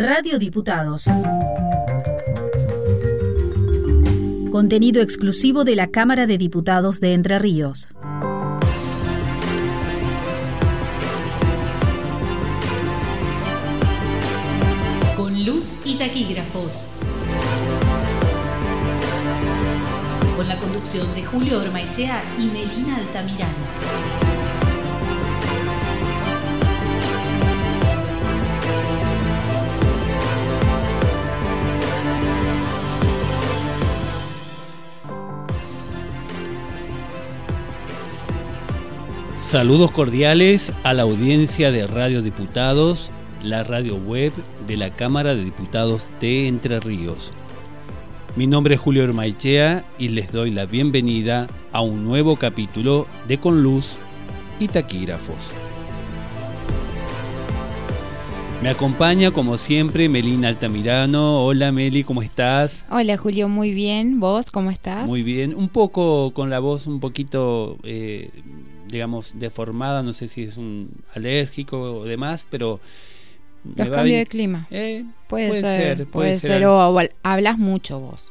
Radio Diputados. Contenido exclusivo de la Cámara de Diputados de Entre Ríos. Con luz y taquígrafos. Con la conducción de Julio Ormaechea y Melina Altamirano. Saludos cordiales a la audiencia de Radio Diputados, la radio web de la Cámara de Diputados de Entre Ríos. Mi nombre es Julio Hermaichea y les doy la bienvenida a un nuevo capítulo de Con Luz y Taquígrafos. Me acompaña como siempre Melina Altamirano. Hola Meli, ¿cómo estás? Hola Julio, muy bien. ¿Vos cómo estás? Muy bien. Un poco con la voz un poquito eh, digamos, deformada, no sé si es un alérgico o demás, pero... Los cambios de clima. Eh, puede, ser, puede, ser, O, hablas mucho vos.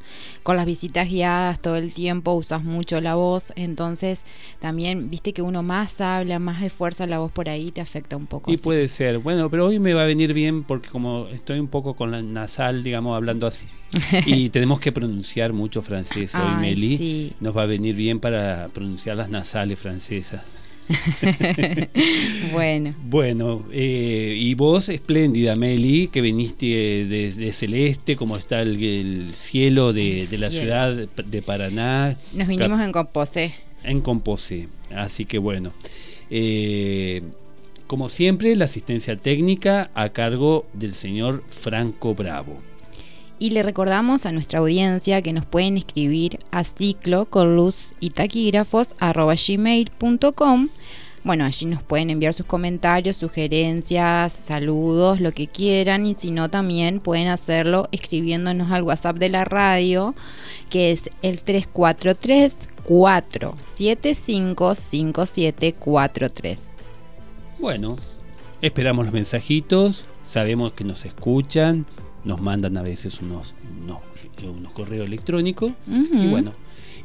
Con las visitas guiadas todo el tiempo usas mucho la voz, entonces también viste que uno más habla, más esfuerza la voz por ahí, te afecta un poco. Y puede ser. Bueno, pero hoy me va a venir bien porque como estoy un poco con la nasal, digamos, hablando así, y tenemos que pronunciar mucho francés hoy, Meli, nos va a venir bien para pronunciar las nasales francesas. bueno. Bueno, eh, y vos, espléndida, Meli, que viniste de, Celeste, como está el, cielo de, la ciudad de Paraná. Nos vinimos en Composé. En Composé, así que bueno. Eh, como siempre, la asistencia técnica a cargo del señor Franco Bravo. Y le recordamos a nuestra audiencia que nos pueden escribir a ciclo con luz y taquígrafos gmail.com. Bueno, allí nos pueden enviar sus comentarios, sugerencias, saludos, lo que quieran y si no también pueden hacerlo escribiéndonos al WhatsApp de la radio que es el 343 475 5743. Bueno, esperamos los mensajitos, sabemos que nos escuchan, nos mandan a veces unos, unos, unos correos electrónicos. Y bueno,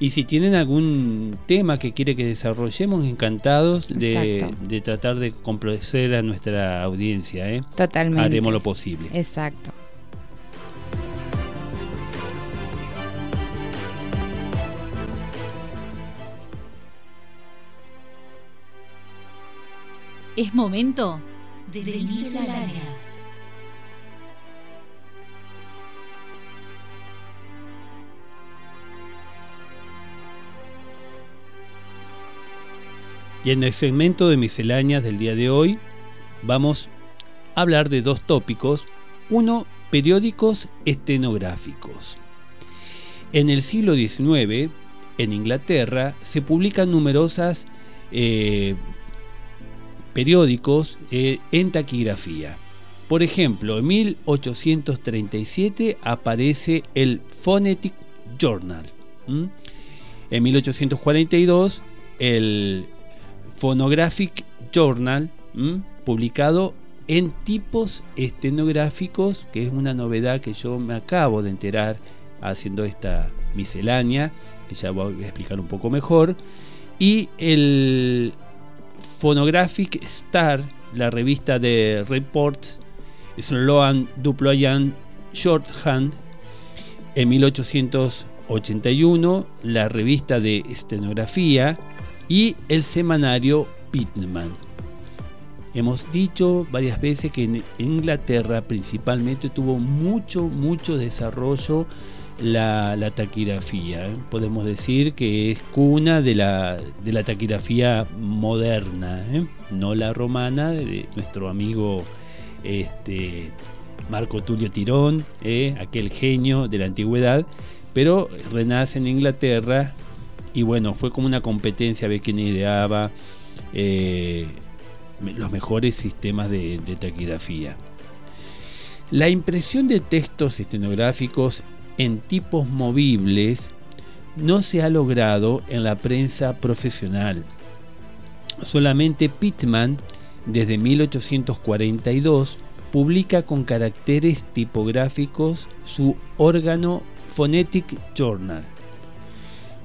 y si tienen algún tema que quiere que desarrollemos, encantados de, de, tratar de complacer a nuestra audiencia. ¿eh? Totalmente. Haremos lo posible. Exacto. Es momento de, de misceláneas. Y en el segmento de misceláneas del día de hoy vamos a hablar de dos tópicos. Uno, periódicos estenográficos. En el siglo XIX, en Inglaterra, se publican numerosas eh, periódicos eh, en taquigrafía. Por ejemplo, en 1837 aparece el Phonetic Journal. En 1842 el Phonographic Journal, publicado en tipos estenográficos, que es una novedad que yo me acabo de enterar haciendo esta miscelánea, que ya voy a explicar un poco mejor, y el Phonographic Star, la revista de reports, Sloan Duployan Shorthand, en 1881, la revista de estenografía, y el semanario Pitman. Hemos dicho varias veces que en Inglaterra principalmente tuvo mucho, mucho desarrollo la, taquigrafía. Podemos decir que es cuna de la, de la taquigrafía moderna, ¿eh? no la romana, de nuestro amigo este, Marco Tulio Tirón, ¿eh? aquel genio de la antigüedad, pero renace en Inglaterra y bueno, fue como una competencia a ver quién ideaba eh, los mejores sistemas de, taquigrafía. La impresión de textos estenográficos en tipos movibles no se ha logrado en la prensa profesional. Solamente Pittman, desde 1842, publica con caracteres tipográficos su órgano Phonetic Journal,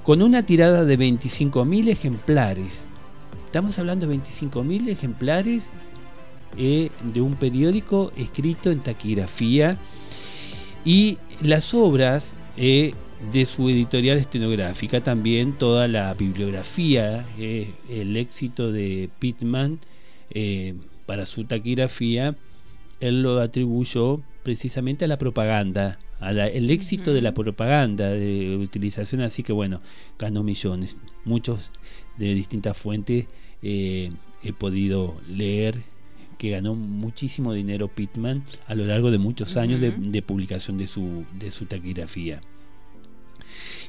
con una tirada de 25.000 ejemplares. Estamos hablando de 25.000 ejemplares eh, de un periódico escrito en taquigrafía y las obras eh, de su editorial estenográfica, también toda la bibliografía, eh, el éxito de Pittman para su taquigrafía, él lo atribuyó precisamente a la propaganda, al éxito de la propaganda, de utilización, así que bueno, ganó millones. Muchos de distintas fuentes eh, he podido leer que ganó muchísimo dinero Pittman a lo largo de muchos años de, publicación de su, de su taquigrafía.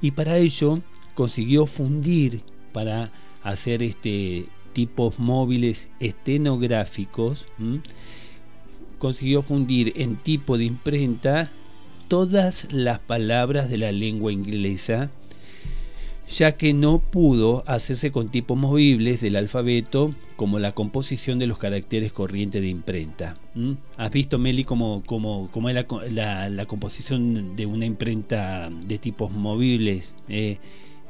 Y para ello consiguió fundir para hacer este tipos móviles estenográficos, consiguió fundir en tipo de imprenta todas las palabras de la lengua inglesa, ya que no pudo hacerse con tipos movibles del alfabeto como la composición de los caracteres corrientes de imprenta. ¿Has visto, Meli, cómo, cómo, cómo es la, la, composición de una imprenta de tipos movibles? Eh,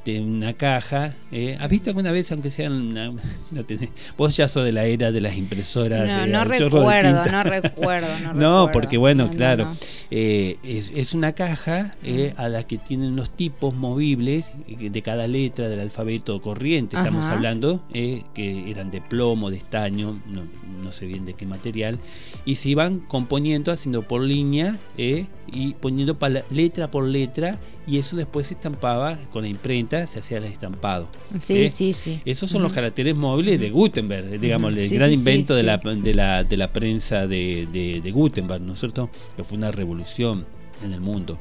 de una caja. Eh, ¿Has visto alguna vez, aunque sean... no vos ya sos de la era de las impresoras. No, no recuerdo, no recuerdo, no No, porque bueno, claro, eh, es, una caja eh, a la que tienen los tipos movibles de cada letra del alfabeto corriente, estamos hablando, que eran de plomo, de estaño, no, no, sé bien de qué material, y se iban componiendo, haciendo por línea y poniendo letra por letra, y eso después se estampaba con la imprenta se hacía el estampado. Sí, ¿eh? sí, sí. Esos son los caracteres móviles de Gutenberg, digamos, el gran invento de, La, de, la, de, la, prensa de, de, Gutenberg, ¿no es cierto? Que fue una revolución en el mundo.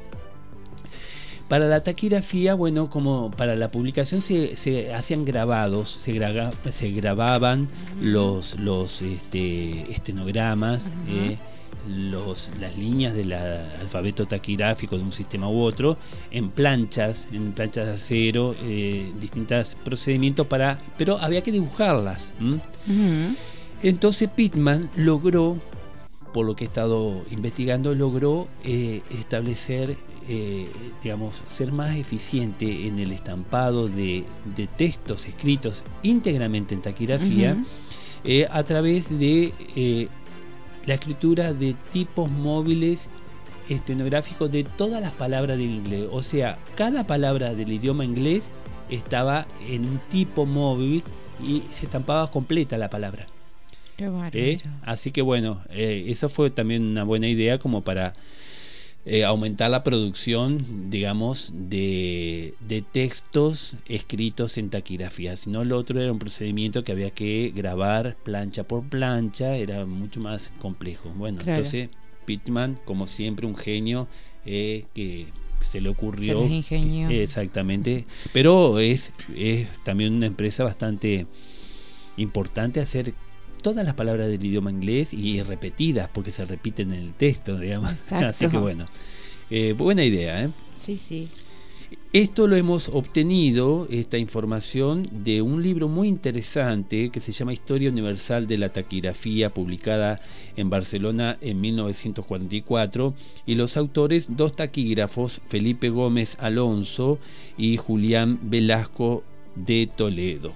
Para la taquigrafía, bueno, como para la publicación se, se hacían grabados, se, se grababan los, los este, estenogramas los, las líneas del alfabeto taquigráfico de un sistema u otro en planchas, en planchas de acero, eh, distintos procedimientos para, pero había que dibujarlas. Entonces Pittman logró, por lo que he estado investigando, logró eh, establecer, eh, digamos, ser más eficiente en el estampado de, textos escritos íntegramente en taquigrafía. a través de la escritura de tipos móviles estenográficos de todas las palabras del inglés. O sea, cada palabra del idioma inglés estaba en un tipo móvil y se estampaba completa la palabra. Qué ¿Eh? Así que bueno, eh, eso fue también una buena idea como para eh, aumentar la producción, digamos, de, textos escritos en taquigrafía. Si no, lo otro era un procedimiento que había que grabar plancha por plancha, era mucho más complejo. Bueno, entonces Pittman, como siempre, un genio eh, que se le ocurrió. exactamente. Pero es, es también una empresa bastante importante hacer todas las palabras del idioma inglés y repetidas porque se repiten en el texto, digamos. Así que bueno, eh, buena idea. ¿eh? Sí, sí. Esto lo hemos obtenido, esta información, de un libro muy interesante que se llama Historia Universal de la Taquigrafía, publicada en Barcelona en 1944, y los autores, dos taquígrafos, Felipe Gómez Alonso y Julián Velasco de Toledo.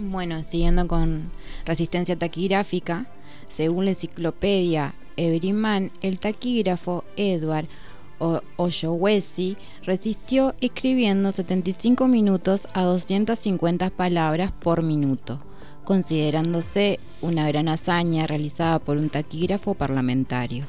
Bueno, siguiendo con resistencia taquigráfica, según la enciclopedia Everyman, el taquígrafo Edward Oshowesi resistió escribiendo 75 minutos a 250 palabras por minuto, considerándose una gran hazaña realizada por un taquígrafo parlamentario.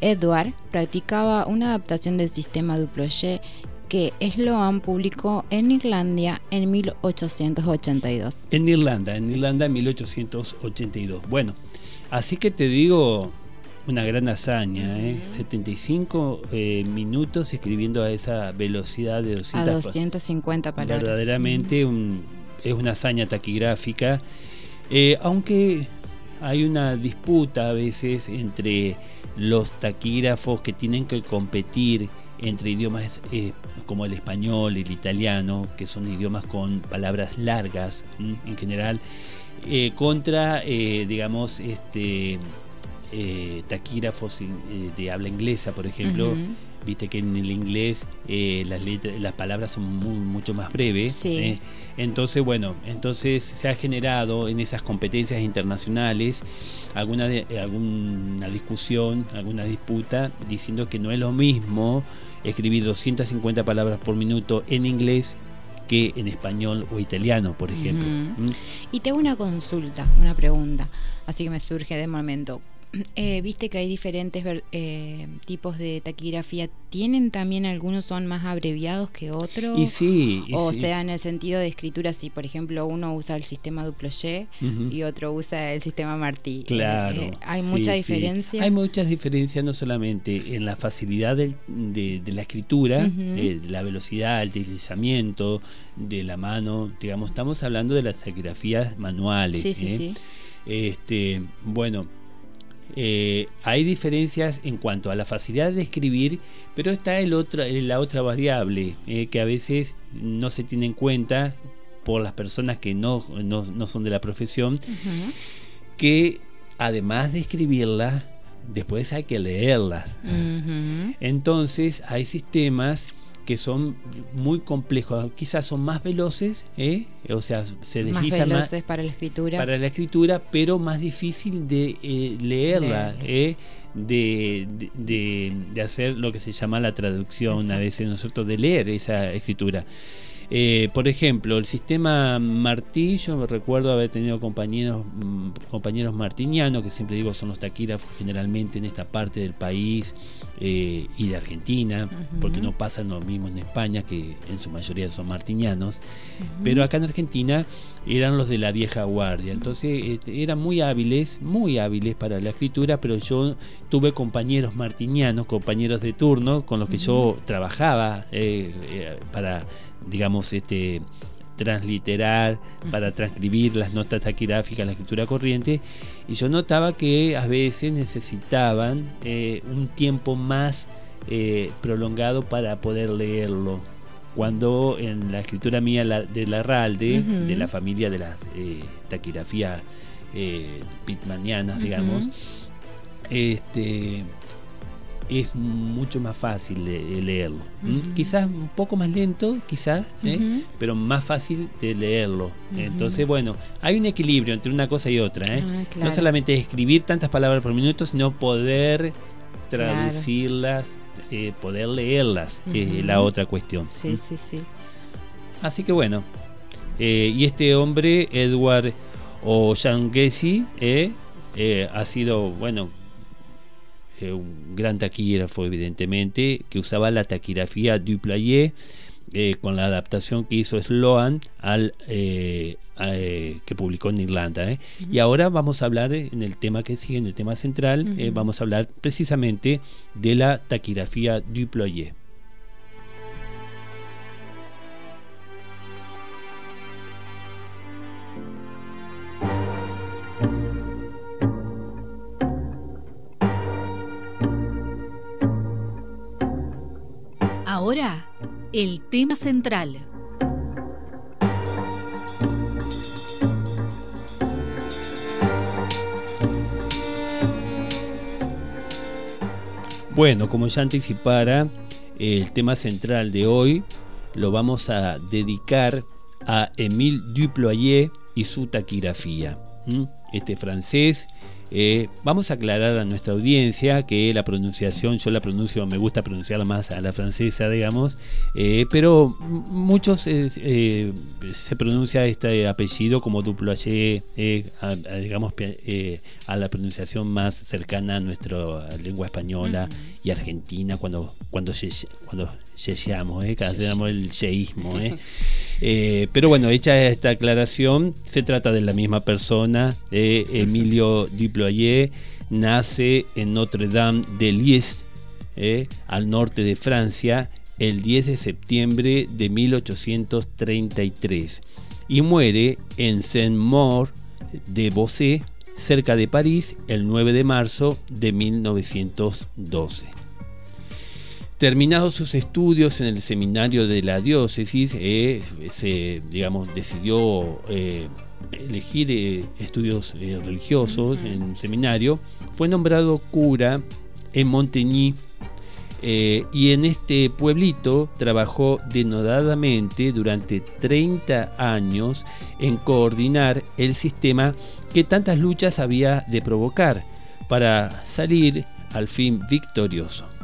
Edward practicaba una adaptación del sistema Duployé que Sloan publicó en Irlanda en 1882. En Irlanda, en Irlanda en 1882. Bueno, así que te digo una gran hazaña, ¿eh? 75 eh, minutos escribiendo a esa velocidad de 200 a 250 palabras. Verdaderamente es una hazaña taquigráfica, eh, aunque hay una disputa a veces entre los taquígrafos que tienen que competir entre idiomas eh, como el español el italiano, que son idiomas con palabras largas en general, eh, contra, eh, digamos, este, eh, taquígrafos de habla inglesa, por ejemplo. Viste que en el inglés las, letras, las palabras son mucho más breves. entonces, bueno, entonces se ha generado en esas competencias internacionales alguna, alguna discusión, alguna disputa, diciendo que no es lo mismo escribir 250 palabras por minuto en inglés que en español o italiano, por ejemplo. ¿Mm? Y tengo una consulta, una pregunta, así que me surge de momento. Eh, viste que hay diferentes eh, tipos de taquigrafía. ¿Tienen también algunos son más abreviados que otros? Y sí. o sea, en el sentido de escritura, si por ejemplo uno usa el sistema Duployé y otro usa el sistema Martí. Eh, claro. ¿Hay mucha diferencia? Hay muchas diferencias, no solamente en la facilidad de, la escritura, la velocidad, el deslizamiento de la mano. Digamos, estamos hablando de las taquigrafías manuales. Sí, sí, sí. Este, bueno eh, hay diferencias en cuanto a la facilidad de escribir, pero está el otro, eh, la otra variable eh, que a veces no se tiene en cuenta por las personas que no, no, son de la profesión, que además de escribirlas, después hay que leerlas. Entonces hay sistemas que son muy complejos, quizás son más veloces, ¿eh? o sea, se deslizan más veloces para la escritura. Para la escritura, pero más difícil de eh, leerla, ¿eh? de, de, hacer lo que se llama la traducción, a veces nosotros, de leer esa escritura. Eh, por ejemplo, el sistema martillo, me recuerdo haber tenido compañeros, mm, compañeros martinianos, que siempre digo son los taquígrafos generalmente en esta parte del país eh, y de Argentina, porque no pasan lo mismo en España, que en su mayoría son martinianos, pero acá en Argentina eran los de la vieja guardia, entonces este, eran muy hábiles, muy hábiles para la escritura, pero yo tuve compañeros martinianos, compañeros de turno, con los que yo trabajaba eh, para digamos, este, transliterar, para transcribir las notas taquigráficas, la escritura corriente, y yo notaba que a veces necesitaban eh, un tiempo más eh, prolongado para poder leerlo. Cuando en la escritura mía de la Ralde, de la familia de las eh, taquigrafías pitmanianas, digamos, este, es mucho más fácil de leerlo. Quizás un poco más lento, quizás, ¿eh? pero más fácil de leerlo. Entonces, bueno, hay un equilibrio entre una cosa y otra. ¿eh? Ah, no solamente escribir tantas palabras por minuto, sino poder traducirlas, eh, poder leerlas, es la otra cuestión. Sí, sí, sí. Así que bueno, y este hombre, Edward O'Shaughnessy, ha sido, bueno, eh, un gran taquígrafo evidentemente, que usaba la taquigrafía Duplayé eh, con la adaptación que hizo Sloan al eh, que publicó en Irlanda. Y ahora vamos a hablar en el tema que sigue, en el tema central, vamos a hablar precisamente de la taquigrafía Duployé. Ahora, el tema central. Bueno, como ya anticipara, el tema central de hoy lo vamos a dedicar a Émile Duployer y su taquigrafía. Este francés eh, vamos a aclarar a nuestra audiencia que la pronunciación, yo la pronuncio, me gusta pronunciarla más a la francesa, digamos, eh, pero muchos eh, se pronuncia este apellido como Duployer, digamos, a la pronunciación más cercana a nuestra lengua española y argentina cuando, cuando, cuando yeyamos, ¿eh? el yeísmo. ¿eh? Eh, pero bueno, hecha esta aclaración, se trata de la misma persona. Emilio Duployer nace en Notre Dame de Lies, al norte de Francia, el 10 de septiembre de 1833 y muere en Saint-Maur de Bossé, cerca de París, el 9 de marzo de 1912. Terminados sus estudios en el seminario de la diócesis, eh, se, digamos, decidió eh, elegir eh, estudios eh, religiosos en un seminario, fue nombrado cura en Monteñí y en este pueblito trabajó denodadamente durante 30 años en coordinar el sistema que tantas luchas había de provocar para salir al fin victorioso.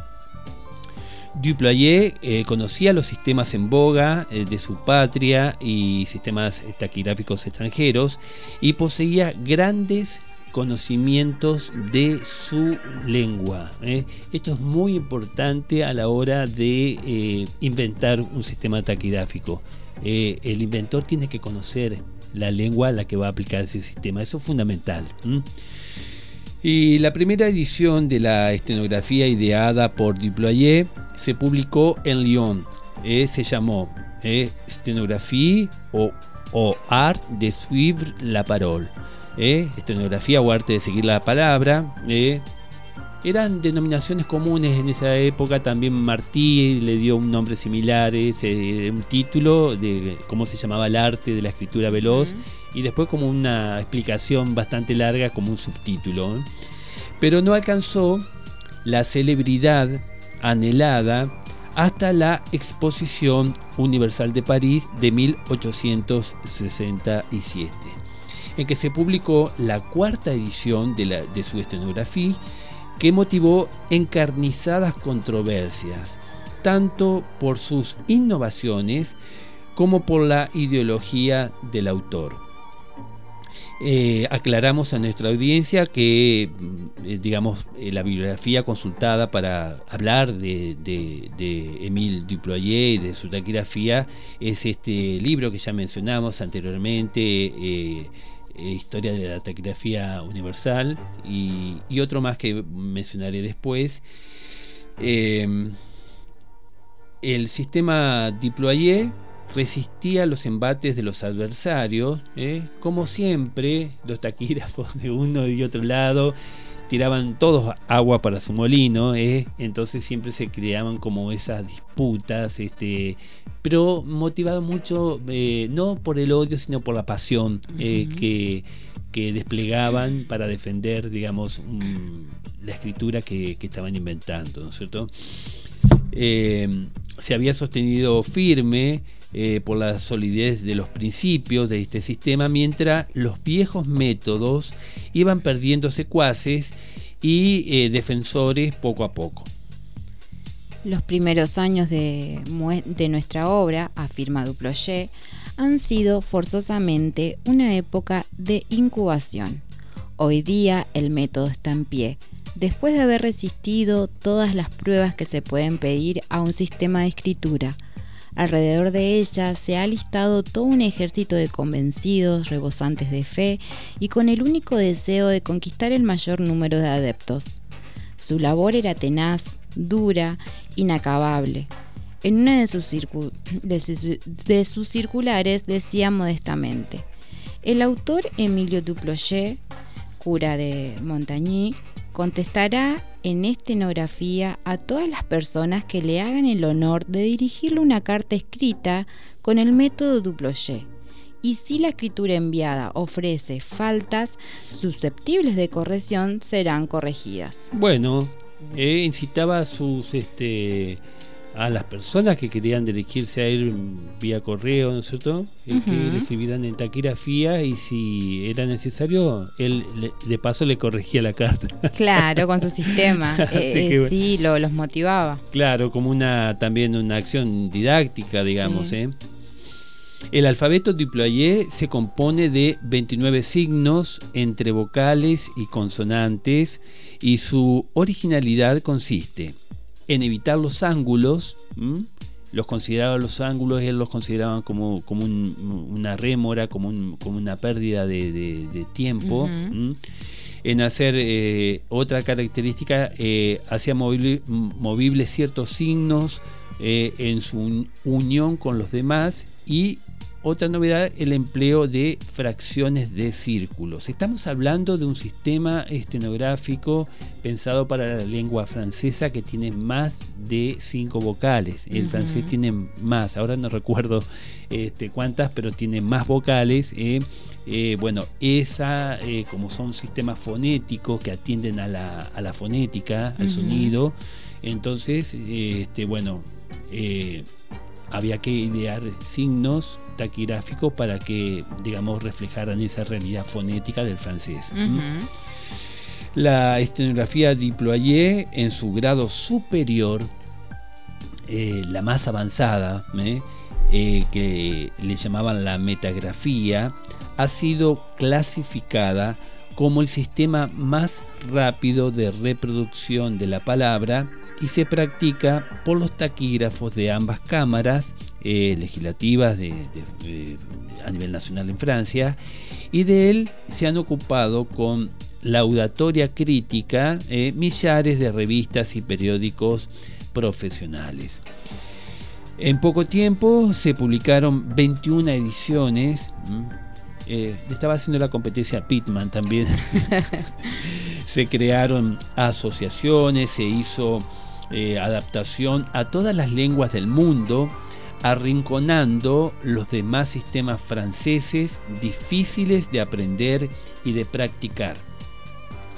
Duployer eh, conocía los sistemas en boga eh, de su patria y sistemas taquigráficos extranjeros y poseía grandes conocimientos de su lengua. ¿eh? Esto es muy importante a la hora de inventar un sistema taquigráfico. el inventor tiene que conocer la lengua a la que va a aplicar ese sistema. Eso es fundamental. Y la primera edición de la estenografía ideada por Duployer se publicó en Lyon. Eh, se llamó eh, Estenografía o, Art de suivre la parole. Eh, estenografía o arte de seguir la palabra. Eh, eran denominaciones comunes en esa época. También Martí le dio un nombre similar, un título de cómo se llamaba el arte de la escritura veloz. Y después como una explicación bastante larga como un subtítulo. Pero no alcanzó la celebridad anhelada hasta la Exposición Universal de París de 1867, en que se publicó la cuarta edición de, la, de su estenografía que motivó encarnizadas controversias, tanto por sus innovaciones como por la ideología del autor. Eh, aclaramos a nuestra audiencia que, mm, eh, digamos, eh, la bibliografía consultada para hablar de, de, de Émile Duployer y de su taquigrafía es este libro que ya mencionamos anteriormente, Historia de la Taquigrafía Universal, y, otro más que mencionaré después. el sistema Duployer resistía los embates de los adversarios. ¿eh? Como siempre, los taquígrafos de uno y otro lado tiraban todos agua para su molino, ¿eh? entonces siempre se creaban como esas disputas, este, pero motivado mucho eh, no por el odio, sino por la pasión que, desplegaban para defender, digamos, la escritura que, que, estaban inventando, ¿no es cierto? se había sostenido firme eh, por la solidez de los principios de este sistema, mientras los viejos métodos iban perdiendo secuaces y eh, defensores poco a poco. Los primeros años de, nuestra obra, afirma Duployer, han sido forzosamente una época de incubación. Hoy día el método está en pie, después de haber resistido todas las pruebas que se pueden pedir a un sistema de escritura, Alrededor de ella se ha listado todo un ejército de convencidos, rebosantes de fe y con el único deseo de conquistar el mayor número de adeptos. Su labor era tenaz, dura, inacabable. En una de sus, circulares decía modestamente, el autor Emilio Duployer, cura de Montagny, contestará en estenografía a todas las personas que le hagan el honor de dirigirle una carta escrita con el método Duployer. Y si la escritura enviada ofrece faltas susceptibles de corrección, serán corregidas. Bueno, eh, incitaba a sus este, a las personas que querían dirigirse a él vía correo, ¿no es cierto? que le escribieran en taquigrafía y si era necesario, él de paso le corregía la carta. Claro, con su sistema. Eh, sí, lo, los motivaba. Claro, como una también una acción didáctica, digamos. ¿eh? El alfabeto diployer se compone de 29 signos entre vocales y consonantes y su originalidad consiste en evitar los ángulos. Los consideraba los ángulos, él los consideraba como, como una rémora, como, una pérdida de, tiempo. En hacer eh, otra característica, eh, hacía movibles ciertos signos eh, en su unión con los demás y otra novedad, el empleo de fracciones de círculos. Estamos hablando de un sistema estenográfico pensado para la lengua francesa que tiene más de cinco vocales. El francés tiene más, ahora no recuerdo este, cuántas, pero tiene más vocales. Eh, eh, bueno, esa, eh, como son sistemas fonéticos que atienden a la, fonética, al sonido, entonces, este, bueno, había que idear signos taquigráficos para que, digamos, reflejaran esa realidad fonética del francés. La estenografía diployé en su grado superior, eh, la más avanzada, ¿eh? Eh, que le llamaban la metagrafía, ha sido clasificada como el sistema más rápido de reproducción de la palabra y se practica por los taquígrafos de ambas cámaras eh, legislativas de, a nivel nacional en Francia y de él se han ocupado con laudatoria crítica eh, millares de revistas y periódicos profesionales. En poco tiempo se publicaron 21 ediciones. Eh, estaba haciendo la competencia a Pitman también. se crearon asociaciones, se hizo eh, adaptación a todas las lenguas del mundo, arrinconando los demás sistemas franceses difíciles de aprender y de practicar.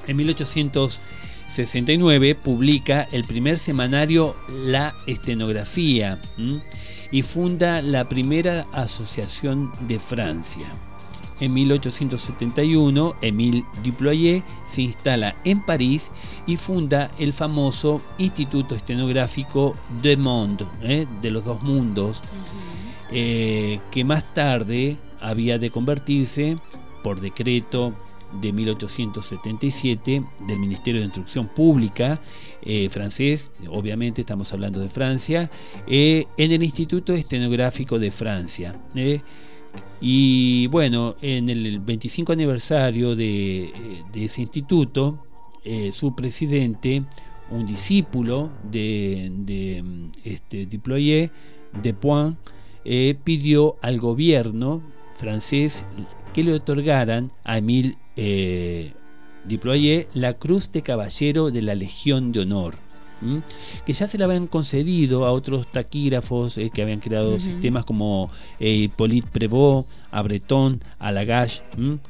En 1869 publica el primer semanario La Estenografía y funda la primera asociación de Francia. En 1871, Émile Duployé se instala en París y funda el famoso Instituto Estenográfico de Monde, ¿eh? de los dos mundos, eh, que más tarde había de convertirse, por decreto de 1877 del Ministerio de Instrucción Pública eh, francés, obviamente estamos hablando de Francia, en el Instituto Estenográfico de Francia. Y bueno, en el 25 aniversario de, eh, ese instituto, eh, su presidente, un discípulo de, de este, Diployé, de Point, eh, pidió al gobierno francés que le otorgaran a Emile Diployé la Cruz de Caballero de la Legión de Honor que ya se le habían concedido a otros taquígrafos eh, que habían creado sistemas como eh, Hippolyte Prévost, a Breton, a Lagache,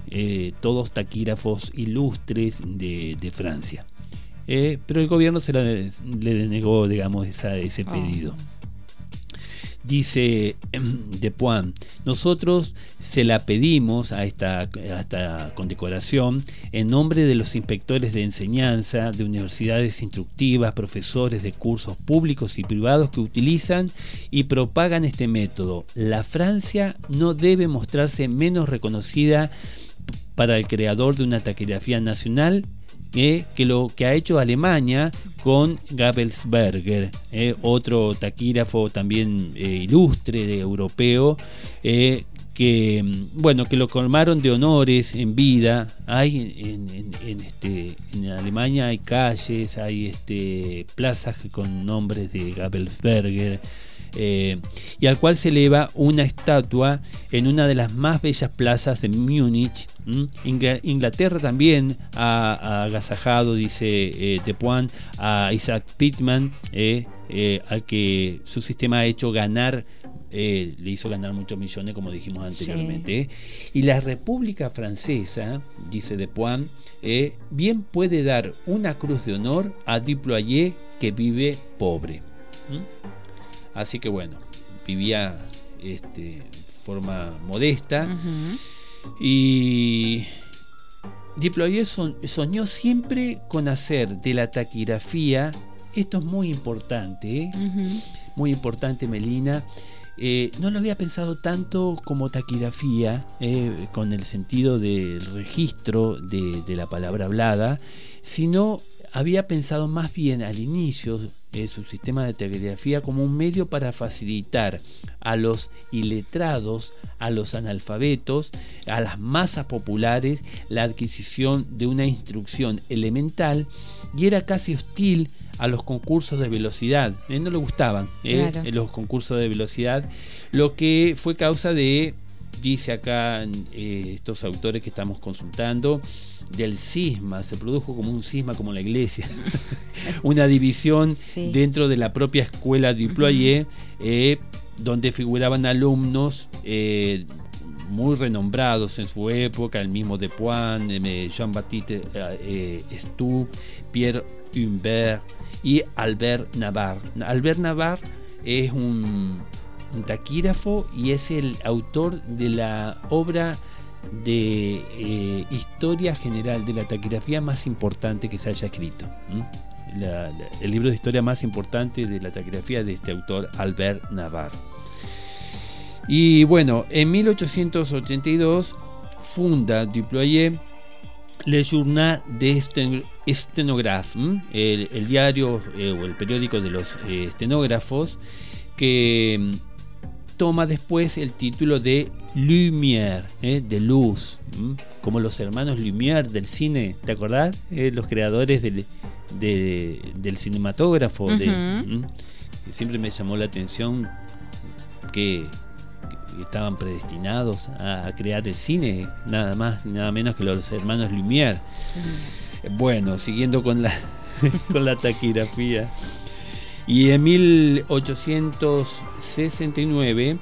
eh, todos taquígrafos ilustres de, Francia. pero el gobierno se le denegó, digamos, ese ah. pedido. Dice em, De Point, nosotros se la pedimos a esta, condecoración en nombre de los inspectores de enseñanza, de universidades instructivas, profesores de cursos públicos y privados que utilizan y propagan este método. La Francia no debe mostrarse menos reconocida para el creador de una taquigrafía nacional que lo que ha hecho Alemania con Gabelsberger, eh, otro taquígrafo también eh, ilustre de europeo, eh, que mm, bueno que lo colmaron de honores en vida. Hay en, este, en Alemania hay calles, hay este, plazas con nombres de Gabelsberger. Eh, y al cual se eleva una estatua en una de las más bellas plazas de Múnich. Inglaterra también ha, agasajado, dice eh, De a Isaac Pittman, eh, al que su sistema ha hecho ganar le hizo ganar muchos millones, como dijimos anteriormente. Y la República Francesa, dice De bien puede dar una cruz de honor a Diployé que vive pobre. Así que bueno, vivía este, forma modesta. Y Diployé soñó siempre con hacer de la taquigrafía, esto es muy importante, ¿eh? muy importante Melina, eh, no lo había pensado tanto como taquigrafía, eh, con el sentido del registro de, de la palabra hablada, sino había pensado más bien al inicio eh, su sistema de telegrafía como un medio para facilitar a los iletrados, a los analfabetos, a las masas populares la adquisición de una instrucción elemental y era casi hostil a los concursos de velocidad. Eh, no le gustaban eh, los concursos de velocidad, lo que fue causa de dice acá eh, estos autores que estamos consultando, del cisma, se produjo como un cisma como la iglesia, una división dentro de la propia escuela Duployer, eh, donde figuraban alumnos eh, muy renombrados en su época, el mismo Depoin, Jean-Baptiste Stu, Pierre Humbert y Albert Navarre. Albert Navarre es un taquígrafo y es el autor de la obra de eh, historia general de la taquigrafía más importante que se haya escrito. el libro de historia más importante de la taquigrafía de este autor, Albert Navarre. Y bueno, en 1882 funda Duployer Le Journal de Stenographe, el, diario eh, o el periódico de los eh, estenógrafos, que toma después el título de Lumière, ¿eh? de luz, como los hermanos Lumière del cine, ¿te acordás? Eh, los creadores del, del cinematógrafo. siempre me llamó la atención que, estaban predestinados a, crear el cine, nada más, nada menos que los hermanos Lumière. Bueno, siguiendo con la, con la taquigrafía. Y en 1869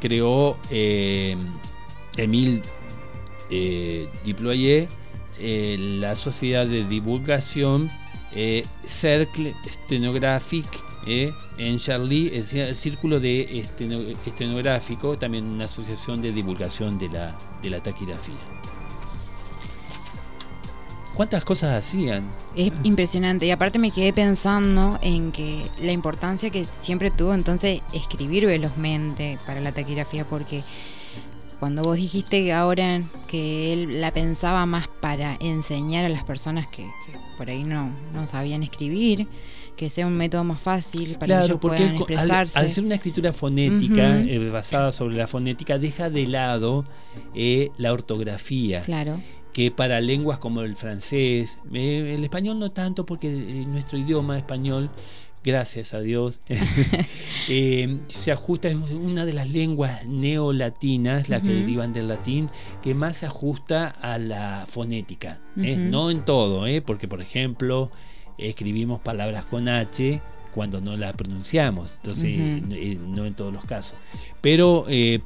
creó eh, Emile eh, eh, la sociedad de divulgación Cercle Stenographique en Charlie, el, círculo de estenográfico, también una asociación de divulgación de la, de la taquigrafía. ¿Cuántas cosas hacían? Es impresionante. Y aparte me quedé pensando en que la importancia que siempre tuvo entonces escribir velozmente para la taquigrafía, porque cuando vos dijiste ahora que él la pensaba más para enseñar a las personas que, por ahí no, no sabían escribir, que sea un método más fácil para que ellos puedan expresarse. Al, ser una escritura fonética, eh, basada sobre la fonética, deja de lado eh, la ortografía. Claro que para lenguas como el francés, eh, el español no tanto porque eh, nuestro idioma español, gracias a Dios, eh, se ajusta, es una de las lenguas neolatinas, las que derivan del latín, que más se ajusta a la fonética, no en todo, porque por ejemplo escribimos palabras con H, cuando no la pronunciamos, entonces eh, no en todos los casos. Pero eh,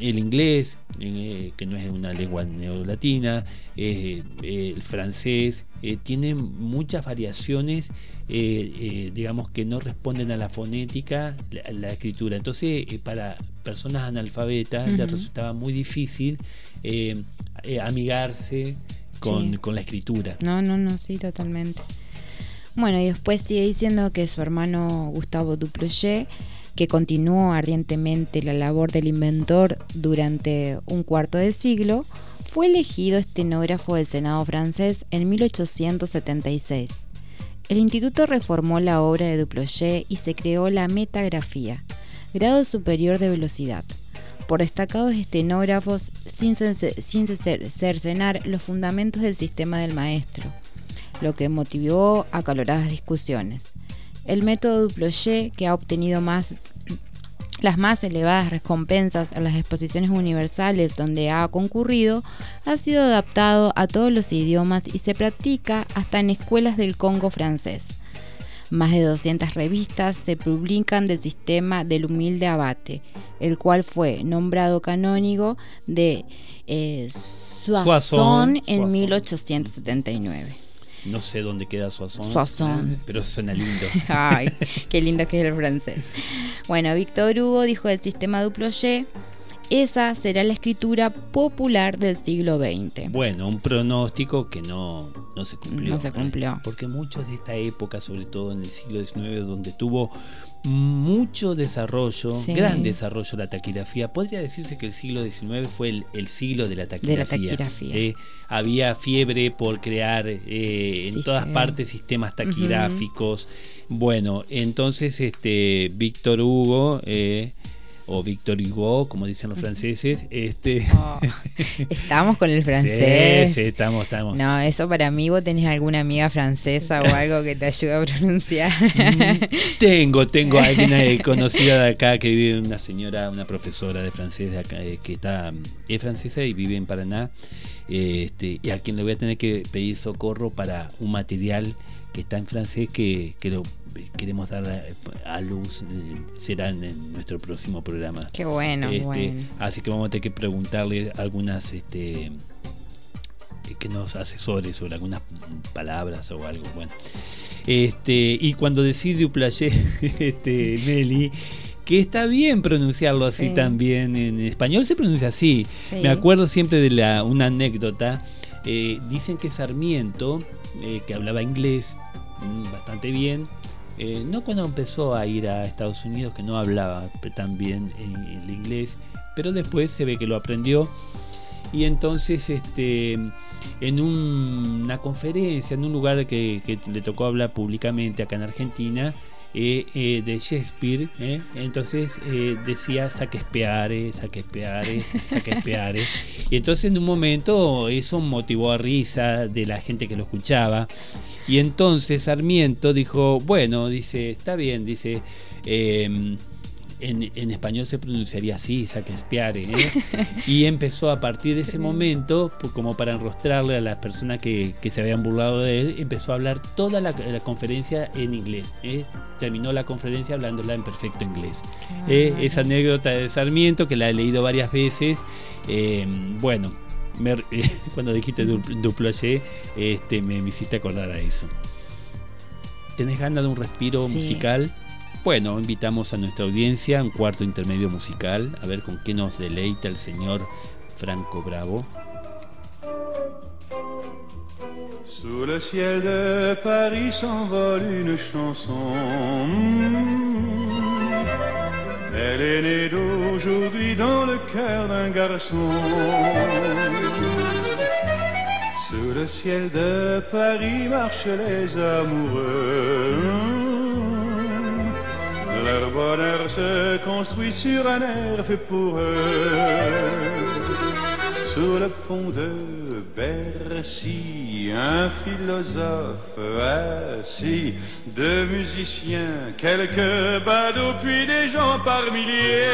el inglés, eh, que no es una lengua neolatina, el francés, tienen muchas variaciones, digamos, que no responden a la fonética, la, escritura. Entonces, para personas analfabetas les resultaba muy difícil amigarse con, con la escritura. No, no, no, sí, totalmente. Bueno, y después sigue diciendo que su hermano Gustavo Duplochet, que continuó ardientemente la labor del inventor durante un cuarto de siglo, fue elegido estenógrafo del Senado francés en 1876. El instituto reformó la obra de Duplochet y se creó la metagrafía, grado superior de velocidad, por destacados estenógrafos sin cercenar los fundamentos del sistema del maestro lo que motivó acaloradas discusiones. El método Duployer, que ha obtenido más, las más elevadas recompensas en las exposiciones universales donde ha concurrido, ha sido adaptado a todos los idiomas y se practica hasta en escuelas del Congo francés. Más de 200 revistas se publican del sistema del humilde abate, el cual fue nombrado canónigo de eh, Soissons en 1879. No sé dónde queda Soissons. Soissons. Pero suena lindo. Ay, qué lindo que es el francés. Bueno, Víctor Hugo dijo del sistema Duployer. Esa será la escritura popular del siglo XX. Bueno, un pronóstico que no, no se cumplió. No se cumplió. Porque muchos de esta época, sobre todo en el siglo XIX, donde tuvo mucho desarrollo, gran desarrollo la taquigrafía. Podría decirse que el siglo XIX fue el, siglo de la taquigrafía. Eh, había fiebre por crear eh, en todas partes sistemas taquigráficos. Bueno, entonces este Víctor Hugo eh, o Victor Hugo, como dicen los franceses. Este... Oh, estamos con el francés. Sí, sí, estamos, estamos. No, eso para mí, vos tenés alguna amiga francesa o algo que te ayude a pronunciar. Mm, tengo, tengo a alguien conocida de acá que vive, una señora, una profesora de francés de acá, eh, que está, es francesa y vive en Paraná. Este, y a quien le voy a tener que pedir socorro para un material que está en francés que, que lo queremos dar a, luz eh, será en, nuestro próximo programa. Qué bueno, este, Así que vamos a tener que preguntarle algunas este eh, que nos asesore sobre algunas palabras o algo. Bueno. Este, y cuando decide Duplachet, este, Meli, que está bien pronunciarlo así también. En español se pronuncia así. Me acuerdo siempre de la, una anécdota. Eh, dicen que Sarmiento, que hablaba inglés mm, bastante bien, eh, no cuando empezó a ir a Estados Unidos, que no hablaba tan bien el inglés, pero después se ve que lo aprendió. Y entonces, este, en una conferencia, en un lugar que le tocó hablar públicamente acá en Argentina, eh, eh, de Shakespeare, eh, entonces decía saquespeare, saquespeare, saquespeare. y entonces en un momento eso motivó a risa de la gente que lo escuchaba. Y entonces Sarmiento dijo, bueno, dice, está bien, dice, em, en, español se pronunciaría así, Saquespiare. ¿eh? y empezó a partir de ese momento, como para enrostrarle a las personas que, se habían burlado de él, empezó a hablar toda la, conferencia en inglés. ¿eh? Terminó la conferencia hablándola en perfecto inglés. ¿eh? esa anécdota de Sarmiento, que la he leído varias veces, bueno, cuando dijiste Duploché, este, me, me hiciste acordar a eso. ¿Tenés ganas de un respiro musical? Bueno, invitamos a nuestra audiencia a un cuarto intermedio musical, a ver con qué nos deleita el señor Franco Bravo. Sous le ciel de Paris s'envole une chanson. Elle est née d'aujourd'hui dans le cœur d'un garçon. Sous le ciel de Paris marchent les amoureux. Bonheur se construit sur un air fait pour eux. Sous le pont de Bercy, un philosophe assis, deux musiciens, quelques badauds, puis des gens par milliers.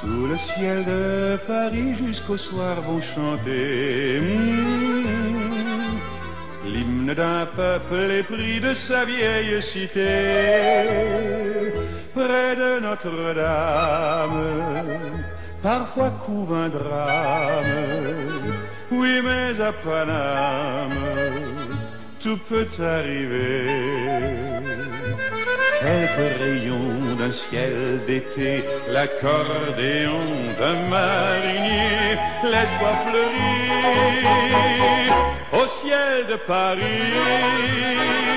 Sous le ciel de Paris jusqu'au soir vont chanter. Hmm, l'hymne d'un peuple épris de sa vieille cité, près de Notre-Dame, parfois couvre un drame, oui mais à Paname, tout peut arriver. Quelques rayons d'un ciel d'été, l'accordéon d'un marinier, l'espoir fleurir de Paris.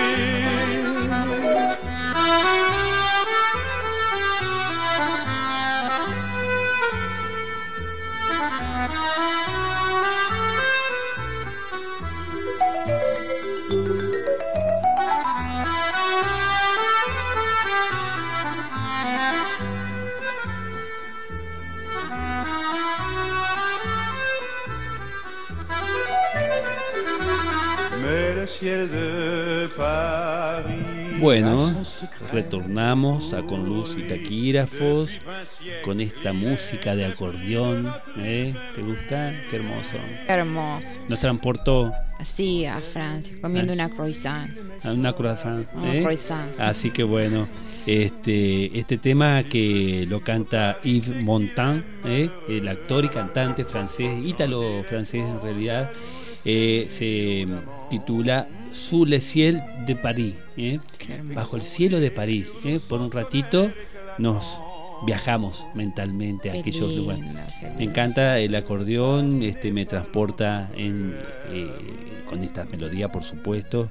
Bueno, retornamos a Con Luz y Taquígrafos con esta música de acordeón. ¿eh? ¿Te gusta? Qué hermoso. hermoso. Nos transportó. Sí, a Francia, comiendo una croissant. Una croissant. ¿eh? croissant. Así que bueno. Este, este tema que lo canta Yves Montand, ¿eh? el actor y cantante francés, ítalo-francés en realidad, eh, se titula Sous le ciel de París, ¿eh? bajo el cielo de París. ¿eh? Por un ratito nos viajamos mentalmente a aquellos lugares. Me encanta el acordeón, este me transporta en, con esta melodía, por supuesto.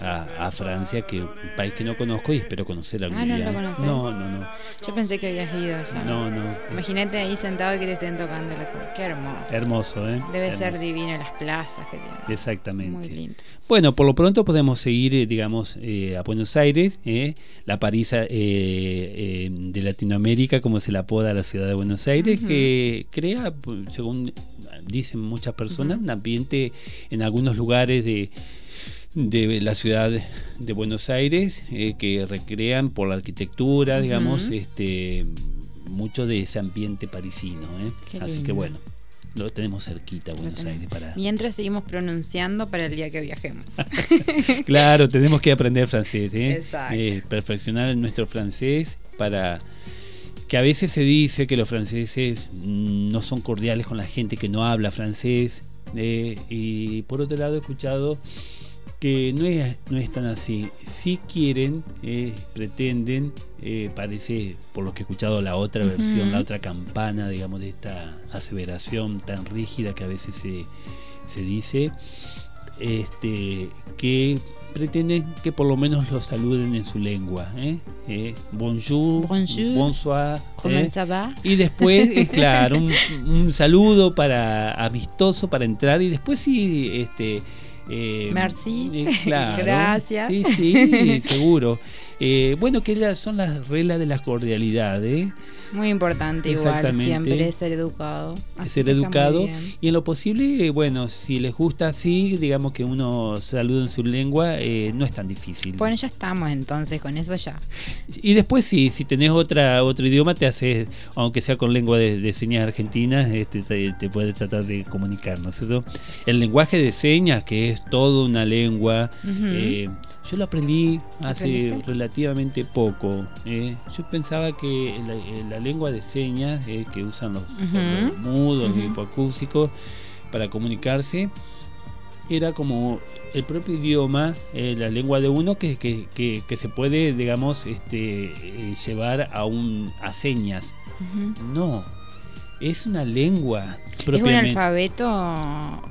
A, Francia, que un país que no conozco y espero conocer algún Ah, no día. lo conoces. no, no, no. Yo pensé que habías ido allá. No, no. Imagínate ahí sentado y que te estén tocando la. Qué hermoso. Hermoso, ¿eh? Debe ser divino las plazas que tiene. Exactamente. Muy lindo. Bueno, por lo pronto podemos seguir, eh, digamos, eh, a Buenos Aires, eh, la París eh, eh, de Latinoamérica, como se la apoda a la ciudad de Buenos Aires, que crea, según dicen muchas personas, un ambiente en algunos lugares de de la ciudad de Buenos Aires eh, que recrean por la arquitectura, digamos, este mucho de ese ambiente parisino. ¿eh? Así que bueno, lo tenemos cerquita, Buenos tenemos. Aires, para Mientras seguimos pronunciando para el día que viajemos. Claro, tenemos que aprender francés, ¿eh? Eh, perfeccionar nuestro francés para que a veces se dice que los franceses no son cordiales con la gente que no habla francés eh, y por otro lado he escuchado que no es, no es tan así. Si quieren, eh, pretenden, eh, parece, por lo que he escuchado la otra versión, la otra campana, digamos, de esta aseveración tan rígida que a veces se, se dice, este, que pretenden que por lo menos los saluden en su lengua. ¿eh? Eh, bonjour, Bonjour. bonsoir. ¿Cómo ¿eh? Y después, eh, claro, un, un saludo para amistoso para entrar y después sí, este... eh, Merci. eh, claro, Gracias. Sí, sí, seguro. Eh, bueno, que son las reglas de la cordialidad, ¿eh? Muy importante igual, siempre ser educado. Así ser educado y en lo posible, eh, bueno, si les gusta así, digamos que uno saluda en su lengua, eh, no es tan difícil. Bueno, ya estamos entonces, con eso ya. Y después sí, si tenés otra otro idioma, te haces, aunque sea con lengua de, de señas argentinas, este, te, te puedes tratar de comunicar, ¿no es cierto? El lenguaje de señas, que es toda una lengua, eh, yo lo aprendí hace ¿Aprendiste? relativamente poco. eh. Yo pensaba que la, eh, la lengua de señas eh, que usan los mudos y Ujú. hipoacúsicos para comunicarse era como el propio idioma, eh, la lengua de uno que, que, que- que se puede, digamos, este, llevar a un a señas. No, es una lengua Es un alfabeto